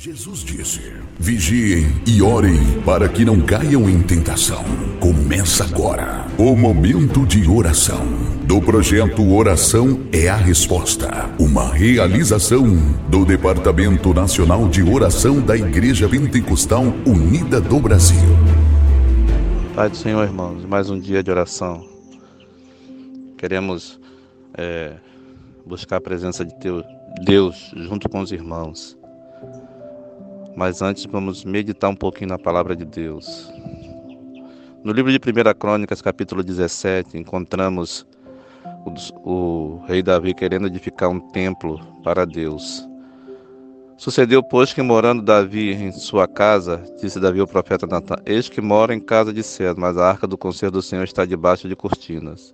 Jesus disse: Vigiem e orem para que não caiam em tentação. Começa agora o momento de oração do projeto Oração é a Resposta, uma realização do Departamento Nacional de Oração da Igreja Pentecostal Unida do Brasil. Pai do Senhor, irmãos, mais um dia de oração. Queremos é, buscar a presença de Deus junto com os irmãos mas antes vamos meditar um pouquinho na palavra de Deus. No livro de 1 Crônicas, capítulo 17, encontramos o, o, rei Davi querendo edificar um templo para Deus. Sucedeu, pois, que morando Davi em sua casa, disse Davi ao profeta Natan: Eis que mora em casa de cedro, mas a arca do conselho do Senhor está debaixo de cortinas.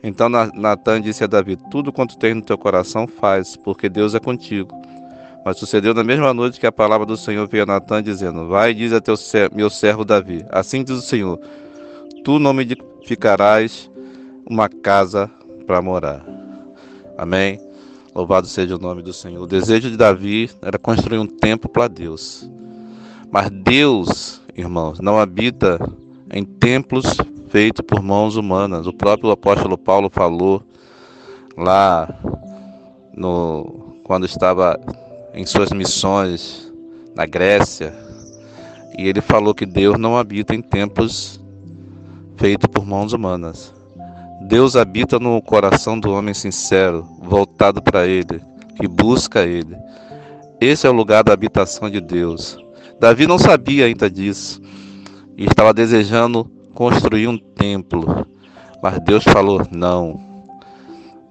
Então Natan disse a Davi: Tudo quanto tem no teu coração faz, porque Deus é contigo. Mas sucedeu na mesma noite que a palavra do Senhor veio a Natan, dizendo: Vai e diz a teu meu servo Davi: Assim diz o Senhor: Tu não me edificarás uma casa para morar. Amém. Louvado seja o nome do Senhor. O desejo de Davi era construir um templo para Deus. Mas Deus, irmãos, não habita em templos feitos por mãos humanas. O próprio apóstolo Paulo falou lá no quando estava em suas missões na Grécia, e ele falou que Deus não habita em templos feitos por mãos humanas. Deus habita no coração do homem sincero, voltado para Ele, que busca Ele. Esse é o lugar da habitação de Deus. Davi não sabia ainda disso e estava desejando construir um templo, mas Deus falou: não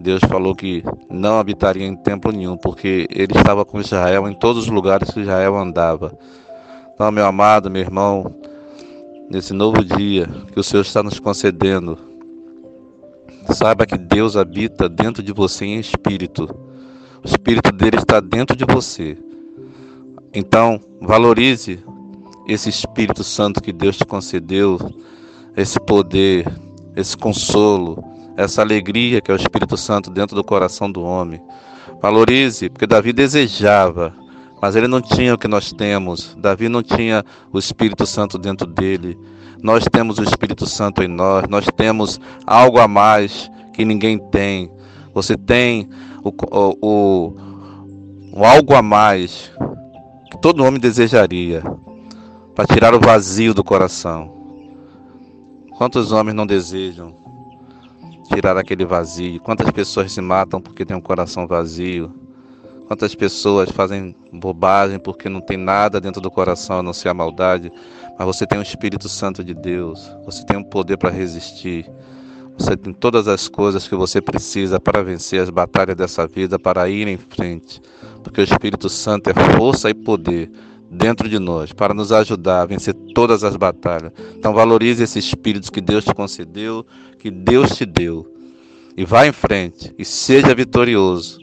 Deus falou que não habitaria em templo nenhum, porque ele estava com Israel em todos os lugares que Israel andava. Então, meu amado, meu irmão, nesse novo dia que o Senhor está nos concedendo, saiba que Deus habita dentro de você em espírito. O espírito dele está dentro de você. Então, valorize esse Espírito Santo que Deus te concedeu, esse poder, esse consolo, essa alegria que é o Espírito Santo dentro do coração do homem. Valorize, porque Davi desejava, mas ele não tinha o que nós temos. Davi não tinha o Espírito Santo dentro dele. Nós temos o Espírito Santo em nós, nós temos algo a mais que ninguém tem. Você tem o, o, o, algo a mais que todo homem desejaria para tirar o vazio do coração. Quantos homens não desejam tirar aquele vazio. Quantas pessoas se matam porque tem um coração vazio? Quantas pessoas fazem bobagem porque não tem nada dentro do coração a não ser a maldade? Mas você tem o Espírito Santo de Deus, você tem o um poder para resistir. Você tem todas as coisas que você precisa para vencer as batalhas dessa vida, para ir em frente. Porque o Espírito Santo é força e poder dentro de nós para nos ajudar a vencer todas as batalhas. Então valorize esse espírito que Deus te concedeu, que Deus te deu. E vá em frente e seja vitorioso.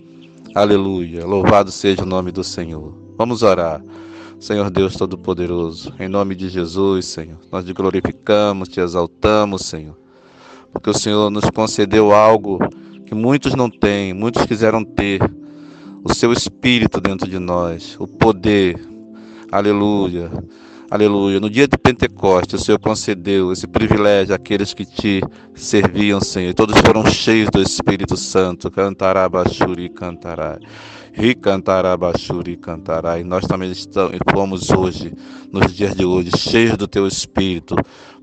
Aleluia. Louvado seja o nome do Senhor. Vamos orar. Senhor Deus Todo-Poderoso, em nome de Jesus, Senhor, nós te glorificamos, te exaltamos, Senhor, porque o Senhor nos concedeu algo que muitos não têm, muitos quiseram ter, o seu Espírito dentro de nós, o poder, Aleluia. Aleluia. No dia de Pentecostes, o Senhor concedeu esse privilégio àqueles que te serviam, Senhor. Todos foram cheios do Espírito Santo. Cantará, Bachuri, cantará. Ricantará, Bachuri, cantará. E nós também estamos, fomos hoje, nos dias de hoje, cheios do teu Espírito,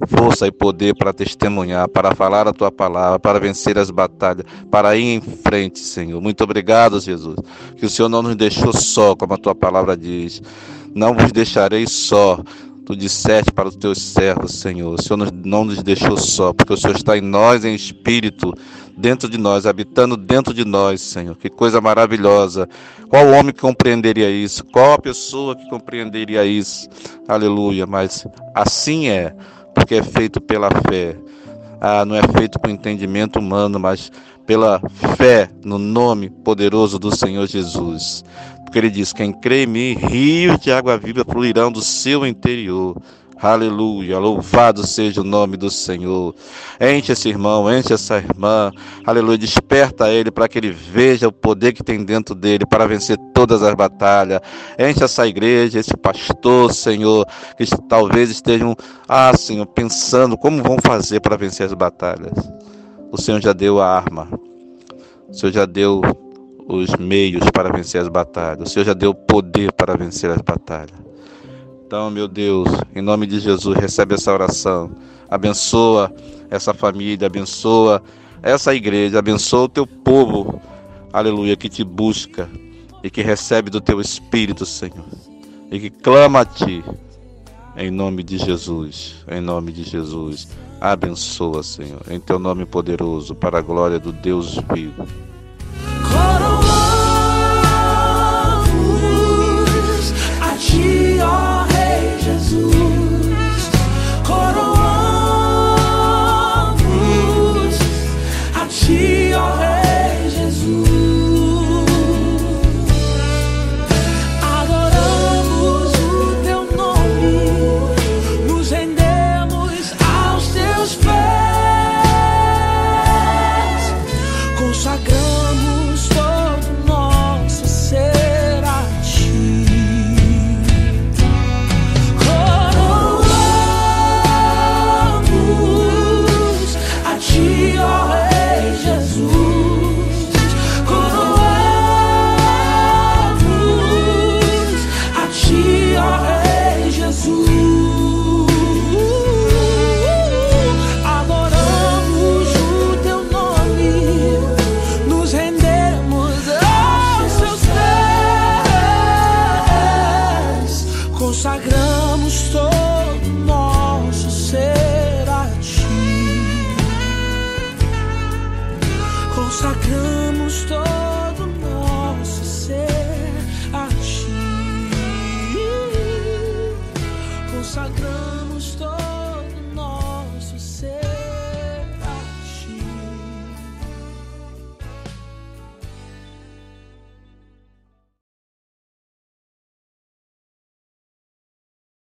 força e poder para testemunhar, para falar a tua palavra, para vencer as batalhas, para ir em frente, Senhor. Muito obrigado, Jesus. Que o Senhor não nos deixou só, como a tua palavra diz não vos deixarei só. Tu disseste para os teus servos, Senhor. O Senhor não nos deixou só, porque o Senhor está em nós, em espírito, dentro de nós, habitando dentro de nós, Senhor. Que coisa maravilhosa. Qual homem que compreenderia isso? Qual a pessoa que compreenderia isso? Aleluia. Mas assim é, porque é feito pela fé. Ah, não é feito com entendimento humano, mas pela fé no nome poderoso do Senhor Jesus. Porque ele diz: Quem crê em mim, rios de água viva fluirão do seu interior. Aleluia, louvado seja o nome do Senhor. Enche esse irmão, enche essa irmã. Aleluia, desperta ele para que ele veja o poder que tem dentro dele para vencer todas as batalhas. Enche essa igreja, esse pastor, Senhor, que talvez estejam, ah, Senhor, pensando como vão fazer para vencer as batalhas. O Senhor já deu a arma. O Senhor já deu os meios para vencer as batalhas. O Senhor já deu o poder para vencer as batalhas. Então, meu Deus, em nome de Jesus, recebe essa oração. Abençoa essa família, abençoa essa igreja, abençoa o teu povo, aleluia, que te busca e que recebe do teu Espírito, Senhor, e que clama a ti, em nome de Jesus, em nome de Jesus. Abençoa, Senhor, em teu nome poderoso, para a glória do Deus vivo.